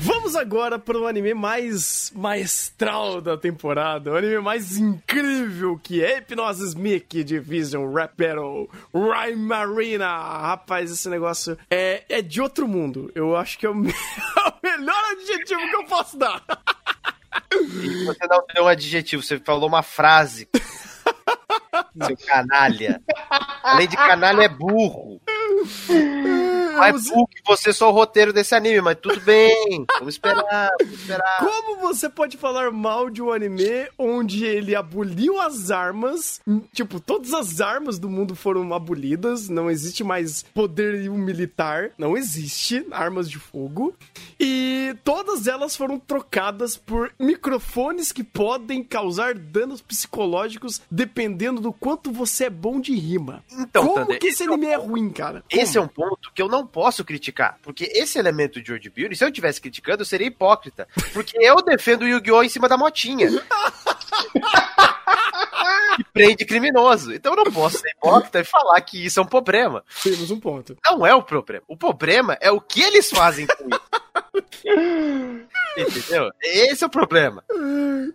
Vamos agora para o anime mais maestral da temporada, o anime mais incrível que é Hypnosis Mickey Division Rap Battle Rhyme Marina. Rapaz, esse negócio é, é de outro mundo. Eu acho que é o, é o melhor adjetivo que eu posso dar. E você não deu um adjetivo, você falou uma frase. Seu canalha. Além de canalha, é burro. É burro que você só o roteiro desse anime, mas tudo bem. Vamos esperar, vamos esperar. Como você pode falar mal de um anime onde ele aboliu as armas? Tipo, todas as armas do mundo foram abolidas, não existe mais poderio militar, não existe armas de fogo. E todas elas foram trocadas por microfones que podem causar danos psicológicos dependendo do quanto você é bom de rima. Então, Como Thunder, que esse esse é um anime é ruim, cara? Esse é um ponto que eu não posso criticar, porque esse elemento de World Building, se eu estivesse criticando, eu seria hipócrita, porque eu defendo o Yu-Gi-Oh! em cima da motinha. que prende criminoso. Então eu não posso ser hipócrita e falar que isso é um problema. Temos um ponto. Não é o problema. O problema é o que eles fazem com isso. Entendeu? Esse é o problema.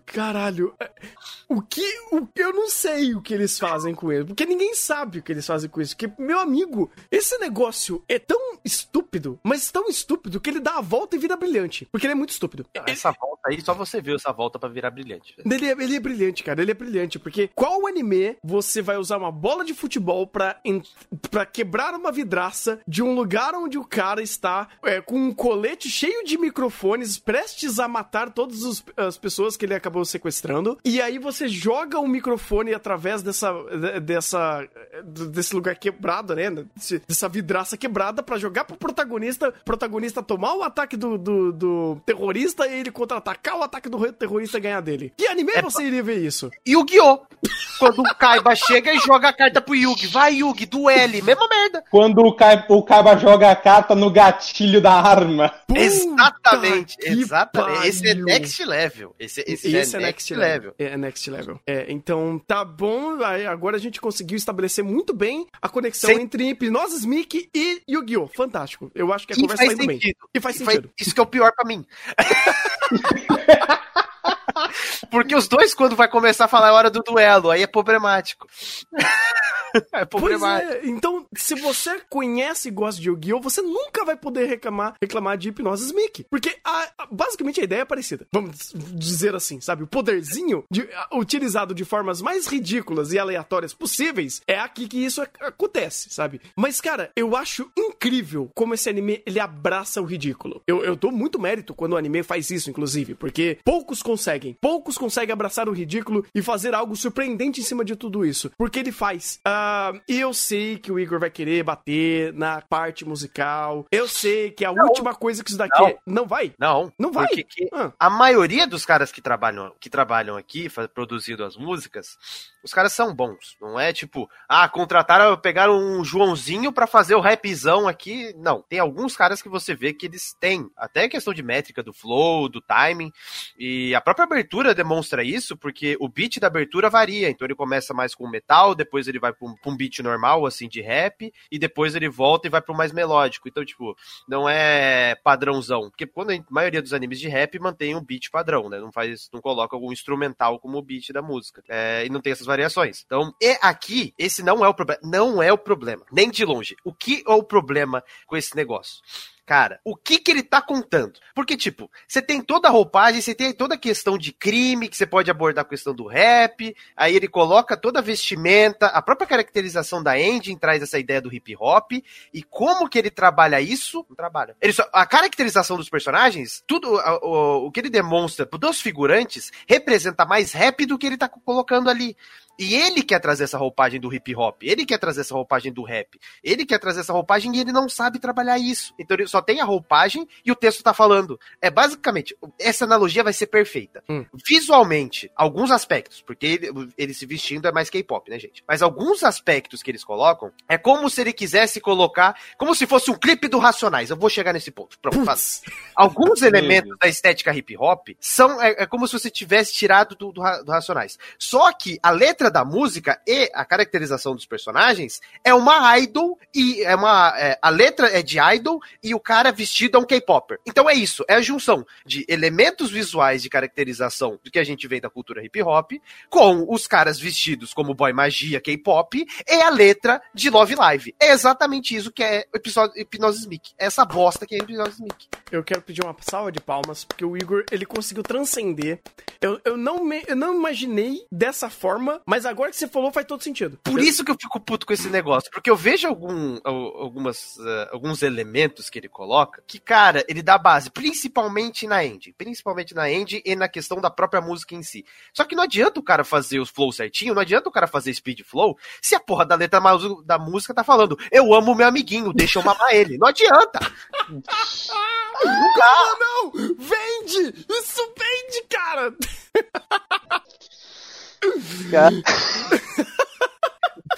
Caralho. O que, o que. Eu não sei o que eles fazem com ele. Porque ninguém sabe o que eles fazem com isso. Porque, meu amigo, esse negócio é tão estúpido, mas tão estúpido que ele dá a volta e vira brilhante. Porque ele é muito estúpido. Essa volta aí, só você viu essa volta pra virar brilhante. Ele é, ele é brilhante, cara. Ele é brilhante. Porque qual anime você vai usar uma bola de futebol pra, pra quebrar uma vidraça de um lugar onde o cara está é, com um colete cheio de microfones, prestes a matar todas as pessoas que ele acabou sequestrando. E aí você joga um microfone através dessa, de- dessa desse lugar quebrado, né? Dessa vidraça quebrada pra jogar pro protagonista, protagonista tomar o ataque do, do, do terrorista e ele contra-atacar o ataque do terrorista e ganhar dele. Que anime É você iria ver isso? Yu-Gi-Oh! Quando o Kaiba chega e joga a carta pro Yugi. Vai, Yugi, duele. Mesma merda. Quando o, Kai, o Kaiba joga a carta no gatilho da arma. Puta exatamente, exatamente. Esse é pariu. next level. Esse, esse, Esse, é, é next level. É next level. É, então tá bom. Agora a gente conseguiu estabelecer muito bem a conexão Sem- entre Hipnosis Mickey e Yu-Gi-Oh! Fantástico. Eu acho que a E conversa faz tá indo bem. sentido. E faz E faz- sentido. isso que é o pior pra mim. Porque os dois, quando vai começar a falar, é hora do duelo, aí é problemático. é Pois problemático. é, então, se você conhece e gosta de Yu-Gi-Oh!, você nunca vai poder reclamar, reclamar de Hipnosis Mickey. Porque a- a- basicamente a ideia é parecida. Vamos dizer assim, sabe? O poderzinho de- a- utilizado de formas mais ridículas e aleatórias possíveis é aqui que isso ac- acontece, sabe? Mas, cara, eu acho incrível como esse anime ele abraça o ridículo. Eu, eu dou muito mérito quando o anime faz isso, inclusive, porque poucos conseguem. Poucos conseguem abraçar o ridículo e fazer algo surpreendente em cima de tudo isso. Porque ele faz. Ah, e eu sei que o Igor vai querer bater na parte musical. Eu sei que a última coisa que isso daqui Não. é. Não vai? Não, Não vai? Ah. a maioria dos caras que trabalham, que trabalham aqui, produzindo as músicas, os caras são bons. Não é tipo, ah, contrataram, pegaram um Joãozinho pra fazer o rapzão aqui. Não. Tem alguns caras que você vê que eles têm até questão de métrica do flow, do timing. E a própria abertura demonstra isso, porque o beat da abertura varia. Então ele começa mais com metal, depois ele vai pra um, um beat normal, assim, de rap, e depois ele volta e vai pro mais melódico. Então, tipo, não é padrãozão. Porque quando a maioria dos animes de rap mantém um beat padrão, né? Não faz, não coloca algum instrumental como beat da música. É, e não tem essas variações. Então, e aqui, esse não é o problema. Não é o problema. Nem de longe. O que é o problema com esse negócio? Cara, o que que ele tá contando? Porque, tipo, você tem toda a roupagem, você tem toda a questão de crime, que você pode abordar a questão do rap, aí ele coloca toda a vestimenta, a própria caracterização da engine traz essa ideia do hip hop, e como que ele trabalha isso? Não trabalha. Ele só, a caracterização dos personagens, tudo, a- o, o que ele demonstra dos figurantes, representa mais rap do que ele tá colocando ali. E ele quer trazer essa roupagem do hip hop, ele quer trazer essa roupagem do rap, ele quer trazer essa roupagem e ele não sabe trabalhar isso. Então ele só tem a roupagem e o texto tá falando. É basicamente, essa analogia vai ser perfeita. Hum. Visualmente, alguns aspectos, porque ele, ele se vestindo é mais K-pop, né, gente? Mas alguns aspectos que eles colocam é como se ele quisesse colocar, como se fosse um clipe do Racionais. Eu vou chegar nesse ponto. Pronto, faz. Alguns elementos da estética hip hop são é, é como se você tivesse tirado do, do, do Racionais. Só que a letra da música e a caracterização dos personagens é uma idol e é uma é, a letra é de idol e o cara vestido é um K-popper. Então é isso, é a junção de elementos visuais de caracterização do que a gente vê da cultura hip hop com os caras vestidos como boy magia, K-pop e a letra de Love Live. É exatamente isso que é o episódio Hipnose Mickey. É essa bosta que é Hipnose Mickey. Eu quero pedir uma salva de palmas, porque o Igor, ele conseguiu transcender. Eu, eu, não, me, eu não imaginei dessa forma, mas agora que você falou faz todo sentido. Por isso que eu fico puto com esse negócio, porque eu vejo algum, al- algumas, eh, alguns elementos que ele coloca, que, cara, ele dá base, principalmente na end, principalmente na end e na questão da própria música em si. Só que não adianta o cara fazer os flows certinho, não adianta o cara fazer speed flow, se a porra da letra da música tá falando, eu amo meu amiguinho, deixa eu mamar ele. Não adianta. Ah, não! Vende! Isso vende, cara!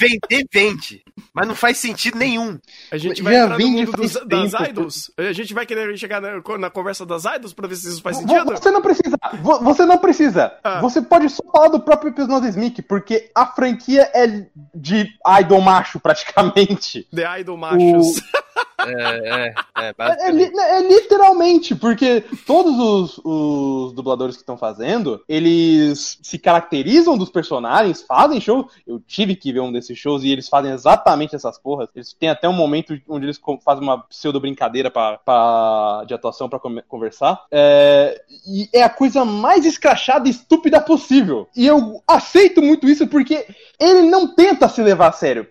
Vender, vende. Mas não faz sentido nenhum. A gente vai Já entrar no mundo dos- das idols. A gente vai querer chegar na, na conversa das idols pra ver se isso faz sentido? Você não precisa. vo- Você não precisa. Ah. Você pode só falar do próprio Episódio Smith, porque a franquia é de idol macho, praticamente. The Idol Machos. É, é, é, É, é li- é literalmente, porque todos os, os dubladores que estão fazendo, eles se caracterizam dos personagens, fazem show. Eu tive que ver um desses shows e eles fazem exatamente essas porras. Eles têm até um momento onde eles fazem uma pseudo brincadeira pra, pra- de atuação pra come- conversar. É, e é a coisa mais escrachada e estúpida possível. E eu aceito muito isso porque ele não tenta se levar a sério.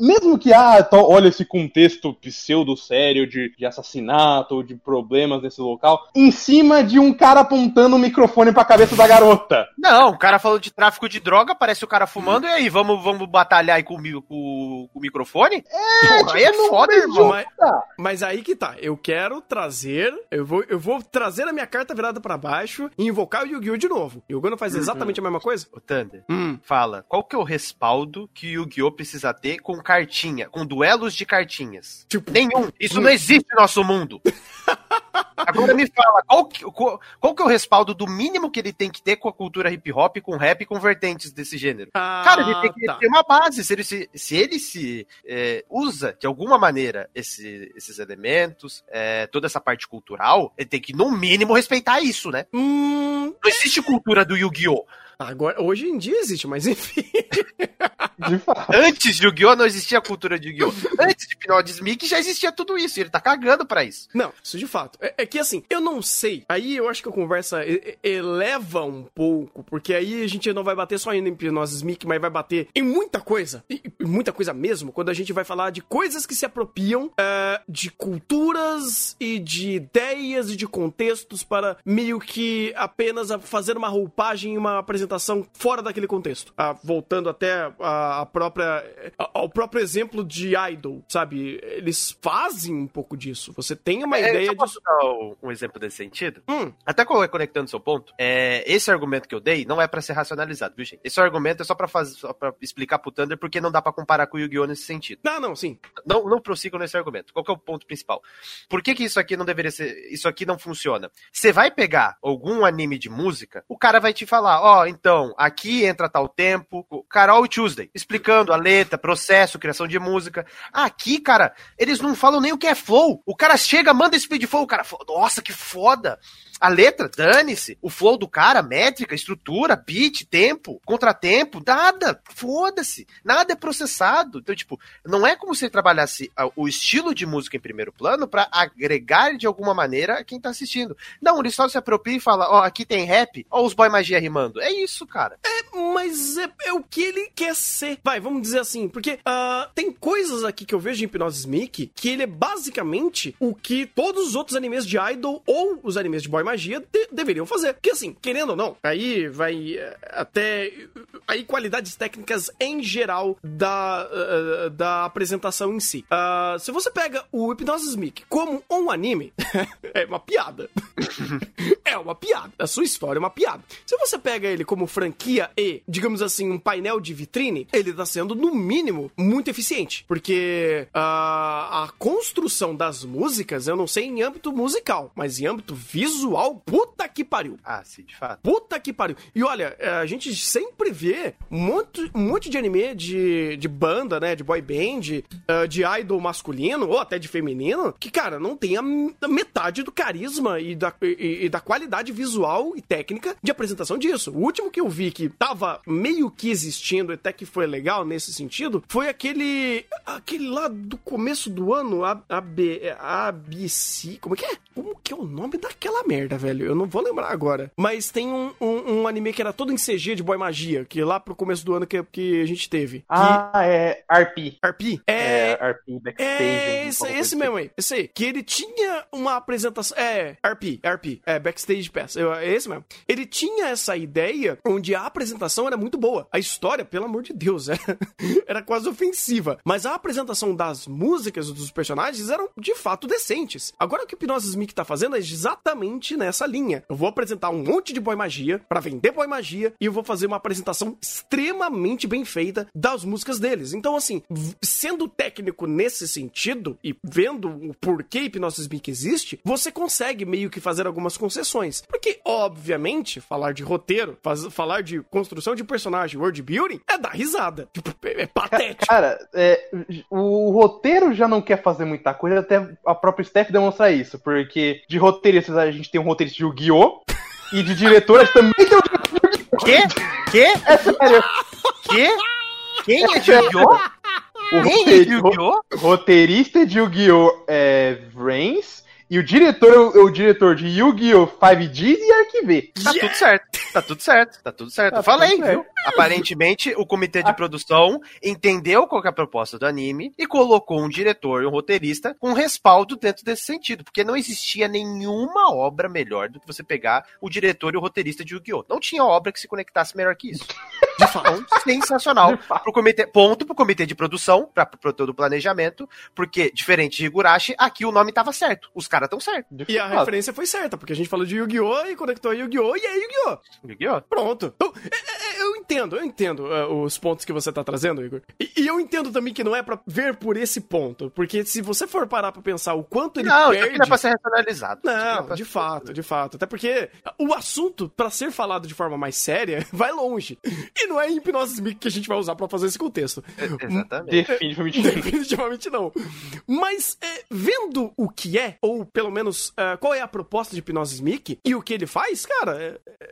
Mesmo que, ah, to- olha esse contexto pseudo sério de, de assassinato ou de problemas nesse local, em cima de um cara apontando o microfone pra cabeça da garota. Não, o cara falou de tráfico de droga, aparece o cara fumando, e aí, vamos, vamos batalhar aí com, o com, com o microfone? É, Porra, aí é tipo, foda, irmão. Mas, Tá. mas aí que tá. Eu quero trazer. Eu vou, eu vou trazer a minha carta virada pra baixo e invocar o Yu-Gi-Oh! de novo. O Yu-Gi-Oh! não faz exatamente a mesma coisa? Ô, Thunder, Hum. fala, qual que é o respaldo que o Yu-Gi-Oh! precisa ter com cartinha, com duelos de cartinhas? Tipo, Nenhum. Isso não existe no nosso mundo. Agora me fala, qual que, qual, qual que é o respaldo do mínimo que ele tem que ter com a cultura hip hop, com rap e com vertentes desse gênero? Ah, Cara, ele tem que tá. ter uma base. Se ele se, se, ele se é, usa de alguma maneira esse- esses elementos, é, toda essa parte cultural, ele tem que, no mínimo, respeitar isso, né? Hum, Não existe cultura do Yu-Gi-Oh! agora, hoje em dia existe, mas enfim. De fato. Antes de Yu-Gi-Oh! não existia a cultura de Yu-Gi-Oh! Antes de Pinot Mickey já existia tudo isso. E ele tá cagando pra isso. Não, isso de fato. É, é que assim, eu não sei. Aí eu acho que a conversa eleva um pouco, porque aí a gente não vai bater só ainda em Hipnose Mickey, mas vai bater em muita coisa. E, e muita coisa mesmo, quando a gente vai falar de coisas que se apropriam é, de culturas e de ideias e de contextos para meio que apenas a fazer uma roupagem e uma apresentação fora daquele contexto. Ah, voltando até a, a própria. ao próprio exemplo de Idol, sabe? Eles fazem um pouco disso. Você tem uma É, ideia só disso. posso dar um- exemplo desse sentido? Hum, Até co- conectando seu ponto, é, esse argumento que eu dei não é pra ser racionalizado, viu, gente? Esse argumento é só pra, fazer, só pra explicar pro Thunder porque não dá pra comparar com o Yu-Gi-Oh! nesse sentido. não, não, sim. Não, não prossigam nesse argumento. Qual que é o ponto principal? Por que, que isso aqui não deveria ser. Isso aqui não funciona? Você vai pegar algum anime de música, o cara vai te falar: ó, então, aqui entra tal tempo, o Carol Tuesday, explicando a letra, processo, criação de música. Aqui, cara, eles não falam nem o que é flow. O cara chega, manda speed flow, o cara nossa, que foda. A letra, dane-se. O flow do cara, métrica, estrutura, beat, tempo, contratempo, nada. Foda-se. Nada é processado. Então, tipo, não é como se ele trabalhasse o estilo de música em primeiro plano pra agregar de alguma maneira quem tá assistindo. Não, ele só se apropria e fala, ó, aqui tem rap, ó os boy magia rimando. É isso, cara. Mas é, é o que ele quer ser? Vai, vamos dizer assim, porque ah, tem coisas aqui que eu vejo em Hypnosis Mickey que ele é basicamente o que todos os outros animes de Idol ou os animes de Boy Magia de- deveriam fazer. Porque assim, querendo ou não, aí vai eh, até aí qualidades técnicas em geral da, eh, da apresentação em si. Ah, se você pega o Hypnosis Mickey como um anime, é uma piada. é uma piada. A sua história é uma piada. Se você pega ele como franquia e, digamos assim, um painel de vitrine, ele tá sendo, no mínimo, muito eficiente. Porque ah, a construção das músicas, eu não sei em âmbito musical, mas em âmbito visual, puta que pariu. Ah, sim, de fato. Puta que pariu. E olha, é, a gente sempre vê um monte, um monte de anime de, de banda, né? De boy band, ah, de idol masculino, ou até de feminino, que, cara, não tem a metade do carisma e da, e, e da qualidade visual e técnica de apresentação disso. O último que eu vi que tava meio que existindo, até que foi legal nesse sentido, foi aquele. aquele lá do começo do ano, A- AB, ABC. Como é que é? Como que é o nome daquela merda, velho? Eu não vou lembrar agora. Mas tem um, um, um anime que era todo em CG de boy magia, que lá pro começo do ano que, que a gente teve. Que- Ah, é RP. RP? É, É. RP Backstage. É, esse, esse assim. mesmo aí, esse aí. Que ele tinha uma apresentação. É, RP, RP, é, Backstage Pass. eu- É esse mesmo. Ele tinha essa ideia onde a apresentação era muito boa. A história, pelo amor de Deus, era, era quase ofensiva. Mas a apresentação das músicas dos personagens eram de fato decentes. Agora o que o Hipnosis Mickey tá fazendo é exatamente nessa linha. Eu vou apresentar um monte de boy magia pra vender boy magia e eu vou fazer uma apresentação extremamente bem feita das músicas deles. Então, assim, sendo técnico nesse sentido e vendo o porquê Hipnosis Mickey existe, você consegue meio que fazer algumas concessões. Porque, obviamente, falar de roteiro, faz- falar de construção de personagem, world building, é dar risada. Tipo, é, é patético. Cara, é, o roteiro já não quer fazer muita coisa, até a própria Steph demonstra isso, porque de roteiristas a gente tem um roteirista de Yu-Gi-Oh! e de diretor a gente também tem um diretor de Quê? Quê? É sério, Quê? Quem é de Yu-Gi-Oh? o Quem é de Yu-Gi-Oh? roteirista de Yu-Gi-Oh! é Vrains, e o diretor é o, o diretor de Yu-Gi-Oh! 5Ds e Arquiv. Tá tudo certo. Tá tudo certo. Tá tudo certo. Tá Eu falei, tudo certo. viu? Aparentemente, o comitê de Ah. produção entendeu qual que é a proposta do anime e colocou um diretor e um roteirista com respaldo dentro desse sentido. Porque não existia nenhuma obra melhor do que você pegar o diretor e o roteirista de Yu-Gi-Oh! Não tinha obra que se conectasse melhor que isso. De fato, sensacional. Pro comitê, ponto pro comitê de produção, pra, pro todo o planejamento, porque, diferente de Higurashi, aqui o nome tava certo. Os caras tão certos. E a referência foi certa, porque a gente falou de Yu-Gi-Oh! e conectou Yu-Gi-Oh! e é Yu-Gi-Oh! Yu-Gi-Oh! Pronto. Então, é- é- eu entendo, eu entendo é, os pontos que você tá trazendo, Igor. E, e eu entendo também que não é pra ver por esse ponto, porque se você for parar pra pensar o quanto ele Não, perde... não é pra ser racionalizado. É Não, pra de ser- fato, de fato. Até porque o assunto, pra ser falado de forma mais séria, vai longe. E não é em hipnose Mickey que a gente vai usar pra fazer esse contexto. Exatamente. Definitivamente não. Definitivamente não. Mas, é, vendo o que é, ou pelo menos é, qual é a proposta de Hipnose Mickey e o que ele faz, cara, é,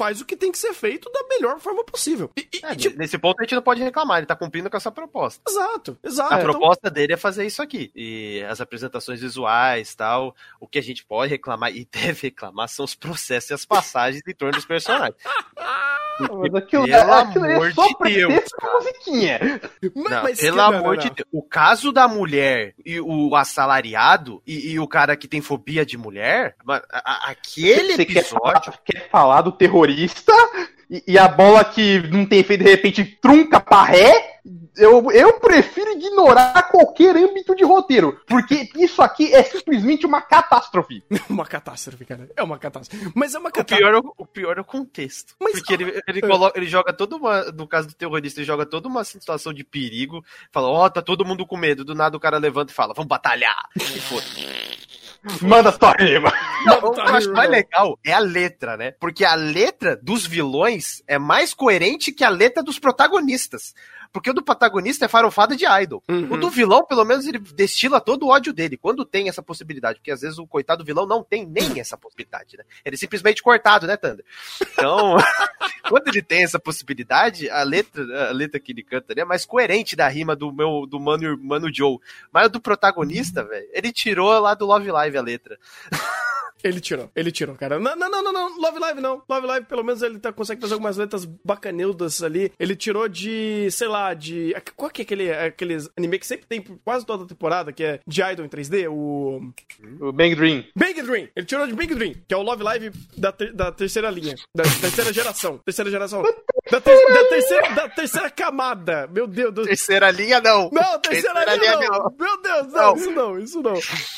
faz o que tem que ser feito da melhor forma possível. E, e- É, e, tipo, nesse ponto a gente não pode reclamar, ele tá cumprindo com essa proposta. exato, exato. A Então, proposta dele é fazer isso aqui. E as apresentações visuais tal. O que a gente pode reclamar e deve reclamar são os processos e as passagens em torno dos personagens. Mas aquilo, Pelo aquilo amor é só de Deus, pra musiquinha. mas- Não, mas- pelo não, amor não. de Deus. O caso da mulher e o assalariado e, e o cara que tem fobia de mulher, a- a- aquele Você quer episódio. falar, quer falar do terrorista e, e a bola que não tem feito de repente trunca pra ré? Eu, eu prefiro ignorar qualquer âmbito de roteiro, porque isso aqui é simplesmente uma catástrofe. uma catástrofe, cara. É uma catástrofe. Mas é uma O catástrofe. pior, é o, o pior é o contexto. Mas- porque ele, ele, coloca, ele joga toda uma. No caso do terrorista, ele joga toda uma situação de perigo. Fala, ó, tá todo mundo com medo. Do nada o cara levanta e fala, vamos batalhar. E foda. Manda sua rima. Não, o que eu acho mais legal é a letra, né? Porque a letra dos vilões é mais coerente que a letra dos protagonistas. Porque o do protagonista é farofada de idol. Uhum. O do vilão, pelo menos, ele destila todo o ódio dele. Quando tem essa possibilidade. Porque às vezes o coitado do vilão não tem nem essa possibilidade, né? Ele é simplesmente cortado, né, Thunder? Então, quando ele tem essa possibilidade, a letra, a letra que ele canta ali é mais coerente da rima do meu do Mano, Mano Joe. Mas o do protagonista, velho, ele tirou lá do Love Live a letra. Ele tirou, ele tirou, cara. Não, não, não, não, não. Love Live não. Love Live, pelo menos, ele tá, consegue fazer algumas letras bacaneudas ali. Ele tirou de, sei lá, de. Qual que é aquele, aqueles anime que sempre tem quase toda a temporada, que é de Idol em 3D? O. O Bang Dream. Big Dream. Ele tirou de Big Dream, que é o Love Live da, ter- da terceira linha. Da terceira geração. Terceira geração. Da, ter- da terceira, da terceira camada. Meu Deus do Terceira linha, não. não, terceira linha não. Meu Deus, não, Não. isso não, isso não.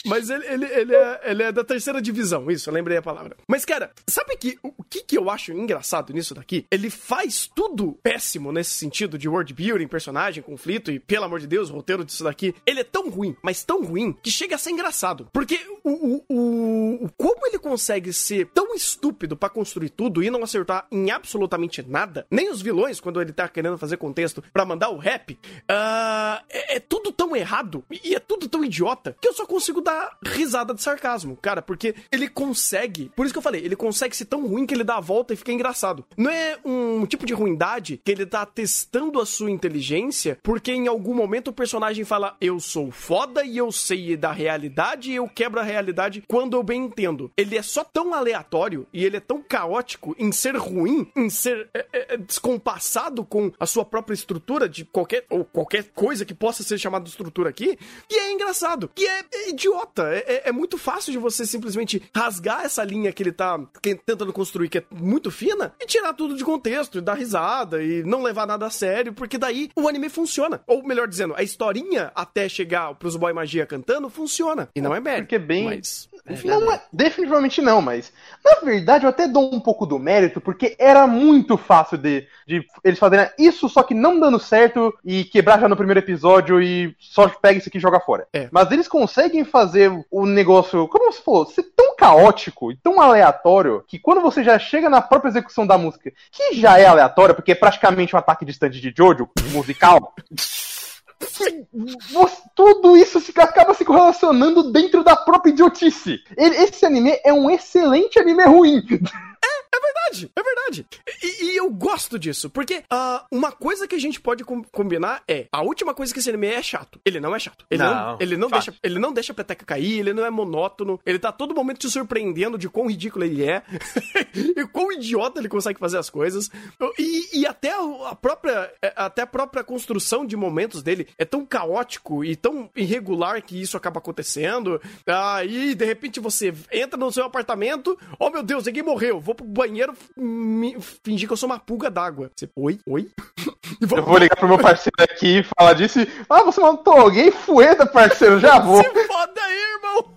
Mas ele, ele, ele, é, ele é da terceira divisão, isso, eu lembrei a palavra. Mas, cara, sabe que, o, que, que eu acho engraçado nisso daqui? Ele faz tudo péssimo nesse sentido de world building, personagem, conflito e, pelo amor de Deus, o roteiro disso daqui. Ele é tão ruim, mas tão ruim, que chega a ser engraçado. Porque o, o, o, como ele consegue ser tão estúpido pra construir tudo e não acertar em absolutamente nada, nem os vilões, quando ele tá querendo fazer contexto pra mandar o rap, ah, é, é tudo tão errado e é tudo tão idiota que eu só consigo dar risada de sarcasmo, cara, porque ele consegue, por isso que eu falei, ele consegue ser tão ruim que ele dá a volta e fica engraçado. Não é um tipo de ruindade que ele tá testando a sua inteligência porque em algum momento o personagem fala eu sou foda e eu sei da realidade e eu quebro a realidade quando eu bem entendo. Ele é só tão aleatório e ele é tão caótico em ser ruim, em ser é, é, descompassado com a sua própria estrutura de qualquer ou qualquer coisa que possa ser chamada de estrutura aqui, que é engraçado, que é, é idiota. É, é- é muito fácil de você simplesmente rasgar essa linha que ele tá tentando construir, que é muito fina, e tirar tudo de contexto, e dar risada, e não levar nada a sério, porque daí o anime funciona. Ou melhor dizendo, a historinha até chegar pros boy magia cantando funciona. E não é merda. Porque bem- Mas, enfim. Não, é- definitivamente não, mas na verdade eu até dou um pouco do mérito, porque era muito fácil de, de eles fazerem isso, só que não dando certo e quebrar já no primeiro episódio e só pega isso aqui e joga fora. É. Mas eles conseguem fazer o negócio, como se fosse, ser tão caótico e tão aleatório que quando você já chega na própria execução da música, que já é aleatória, porque é praticamente um ataque distante de Jojo musical. Tudo isso se, acaba se correlacionando dentro da própria idiotice. Esse anime é um excelente anime ruim. Verdade, é verdade. E, e eu gosto disso, porque ah, uma coisa que a gente pode com- combinar é a última coisa que esse anime é chato. Ele não é chato. Ele não, Não, ele não deixa, ele não deixa a peteca cair, ele não é monótono, ele tá todo momento te surpreendendo de quão ridículo ele é e quão idiota ele consegue fazer as coisas. E, e até a própria é, até a própria construção de momentos dele é tão caótico e tão irregular que isso acaba acontecendo. Aí, de repente, você entra no seu apartamento, oh meu Deus, ninguém morreu, vou pro banheiro me- fingir que eu sou uma pulga d'água. Você, oi? Oi? E Eu vou ligar pro meu parceiro aqui e falar disso. e, Ah, você matou alguém? Fueta, parceiro, já vou. Se foda aí, irmão!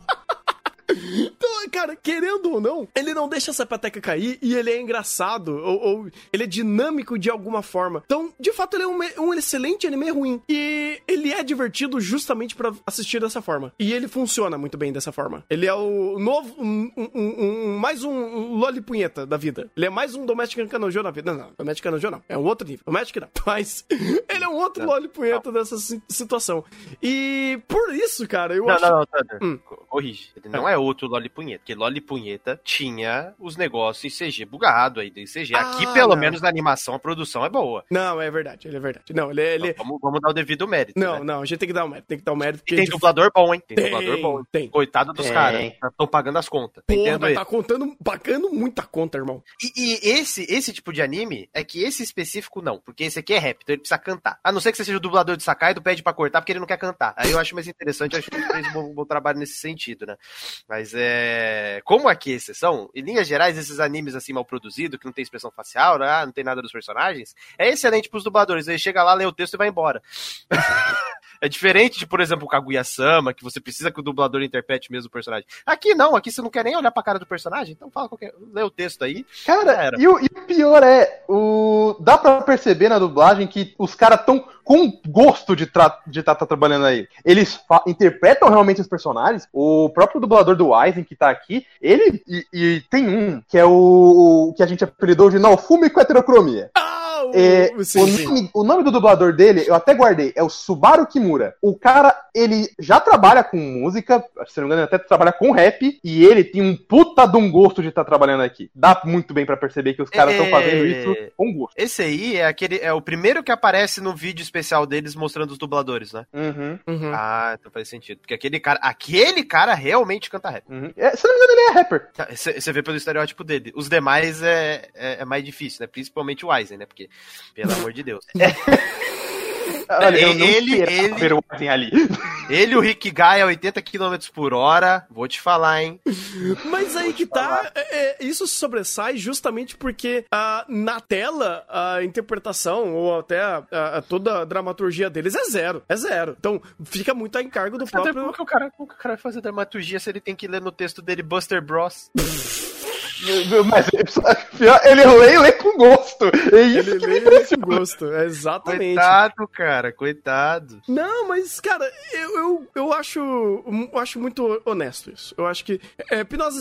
Então, cara, querendo ou não, ele não deixa essa peteca cair e ele é engraçado, ou, ou ele é dinâmico de alguma forma. Então, de fato, ele é um, um excelente anime ruim. E ele é divertido justamente pra assistir dessa forma. E ele funciona muito bem dessa forma. Ele é o novo, um, um- mais um lolipunheta da vida. Ele é mais um Domestic Canojo na vida. Não, não, Domestic Canojo não. É um outro nível. Domestic não. Mas ele é um outro lolipunheta dessa si- situação. E por isso, cara, eu Não, acho... não, não, Thunder. Hum. Co- Corrige. Ele não é outro Lolipunheta, porque Lolipunheta tinha os negócios em CG bugado aí, em CG. Aqui, Ah, pelo não. menos, na animação, a produção é boa. Não, é verdade, ele é verdade. Não, ele, ele... Então, vamos, vamos dar o devido mérito. Não, né? não, a gente tem que dar o mérito, tem que dar o mérito. E tem dublador bom, hein? Tem, Tem, dublador bom. hein? tem. Coitado dos caras. Estão pagando as contas. Porra, mas tá contando, pagando muita conta, irmão. E, e esse, esse tipo de anime é que esse específico não, porque esse aqui é rap, então ele precisa cantar. A não ser que você seja o dublador de Sakai, tu pede pra cortar porque ele não quer cantar. Aí eu acho mais interessante, eu acho que ele fez um bom, bom trabalho nesse sentido, né? Mas é. Como aqui é exceção, em linhas gerais, esses animes assim mal produzidos, que não tem expressão facial, né? não tem nada dos personagens, é excelente pros dubladores. Ele chega lá, lê o texto e vai embora. É diferente de, por exemplo, o Kaguya-sama, que você precisa que o dublador interprete mesmo o personagem. Aqui não, aqui você não quer nem olhar pra cara do personagem, então fala qualquer. Lê o texto aí. Cara, e o, e o pior é, o, dá pra perceber na dublagem que os caras tão com gosto de estar de tá, tá trabalhando aí. Eles interpretam realmente os personagens. O próprio dublador do Aizen, que tá aqui, ele. E, e tem um, que é o, o que a gente apelidou de Nalfume com heterocromia. O. É, sim, o, sim. nome, o nome do dublador dele, eu até guardei, é o Subaru Kimura. O cara, ele já trabalha com música, se não me engano, ele até trabalha com rap, e ele tem um puta de um gosto de estar trabalhando aqui. Dá muito bem pra perceber que os caras estão É. fazendo isso com gosto. Esse aí é aquele. É o primeiro que aparece no vídeo especial deles mostrando os dubladores, né? Uhum, Uhum. Ah, então faz sentido. Porque aquele cara. Aquele cara realmente canta rap. uhum. É, se não me engano, ele é rapper. Você vê pelo estereótipo dele. Os demais é, é, é mais difícil, né? Principalmente o Aizen, né? Porque, pelo amor de Deus. Olha, eu não ele- ele- ali. Ele e o Rick Guy a 80 km por hora. Vou te falar, hein? Mas aí que tá, é, é, isso sobressai justamente porque ah, na tela a interpretação ou até a- a- toda a dramaturgia deles é zero, é zero. Então fica muito a encargo do Até próprio. como que o cara, como que o cara vai fazer dramaturgia se ele tem que ler no texto dele Buster Bros? Mas ele lê e lê com gosto. É isso Ele que lê me esse impressiona. gosto, é exatamente. Coitado, cara, coitado. Não, mas, cara, eu, eu, eu acho eu acho muito honesto isso. Eu acho que é, Pinoz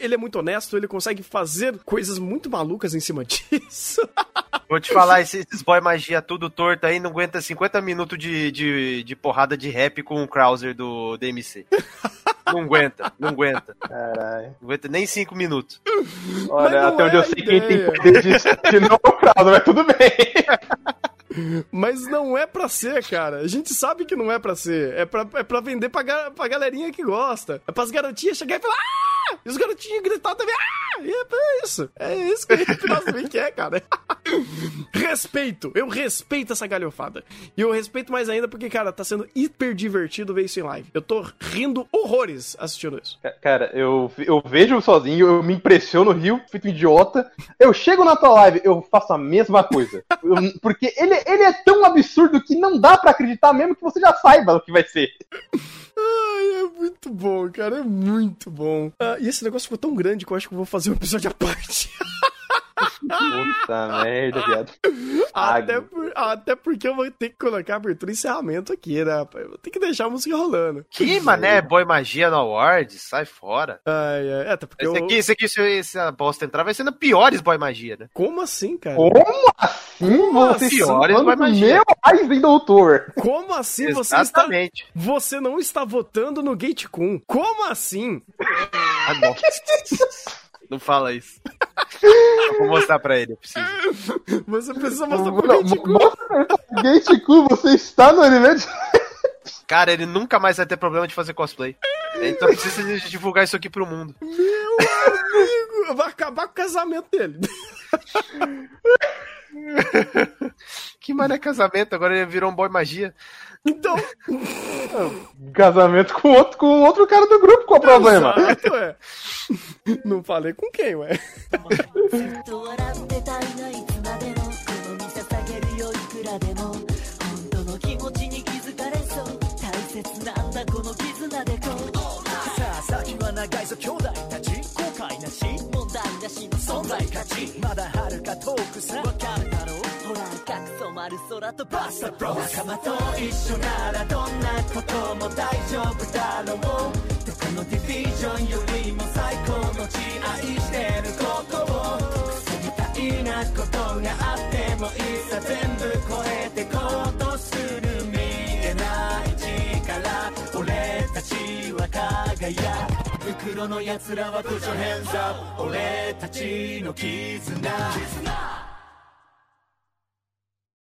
ele é muito honesto, ele consegue fazer coisas muito malucas em cima disso. Vou te falar, esses, esses boy magia tudo torto aí não aguenta 50 minutos de, de, de porrada de rap com o Krauser do DMC. Não aguenta, não aguenta. Caralho. Não aguenta nem 5 minutos. Olha, até onde é eu a sei, quem tem poder disso aqui não é o Krauser, mas tudo bem. Mas não é pra ser, cara. A gente sabe que não é pra ser. É pra, é pra vender pra, ga- pra galerinha que gosta. É pras garotinhas chegar e falar ah! E os garotinhos gritar também ah! E é isso. É isso que o Pinoz Smick é, cara. respeito. Eu respeito essa galhofada. E eu respeito mais ainda porque, cara, tá sendo hiper divertido ver isso em live. Eu tô rindo horrores assistindo isso. Ca- Cara, eu, eu vejo sozinho, eu me impressiono, rio, feito um idiota. Eu chego na tua live, eu faço a mesma coisa. Eu- porque ele, ele é tão absurdo que não dá pra acreditar mesmo que você já saiba o que vai ser. Ai, é muito bom, cara. É muito bom. Ah, e esse negócio ficou tão grande que eu acho que eu vou fazer um episódio à parte. Puta merda, viado. Até, por- até porque eu vou ter que colocar abertura e encerramento aqui, né, rapaz? Eu vou ter que deixar a música rolando. Que mané, boy magia no Awards? Sai fora. Ai, ai, é, até porque Esse eu... aqui, esse aqui, se essa bosta entrar, vai sendo piores boy magia, né? Como assim, cara? Como assim vocês assim? vai do magia. meu Aizen doutor? Como assim você está... Você não está votando no Gate Kun? Como assim? Ah, nossa. Não fala isso. Eu vou mostrar pra ele, eu preciso. Você precisa mostrar pro Gate Gate Ku, você está no anime de... Cara, ele nunca mais vai ter problema de fazer cosplay. Então precisa divulgar isso aqui pro mundo. Amigo, vai acabar com o casamento dele. Que mané casamento, agora ele virou um boy magia. Então, Casamento com outro, com outro cara do grupo, qual o problema? exato, ué. Não falei com quem, ué. 空とバスタブロ仲間と一緒ならどんなことも大丈夫だろうどこのディビジョンよりも最高の地愛してることをみたいなことがあってもいいさ全部超えてこうとする見えない力俺たちは輝く袋の奴らは Put your hands up 俺たちの絆絆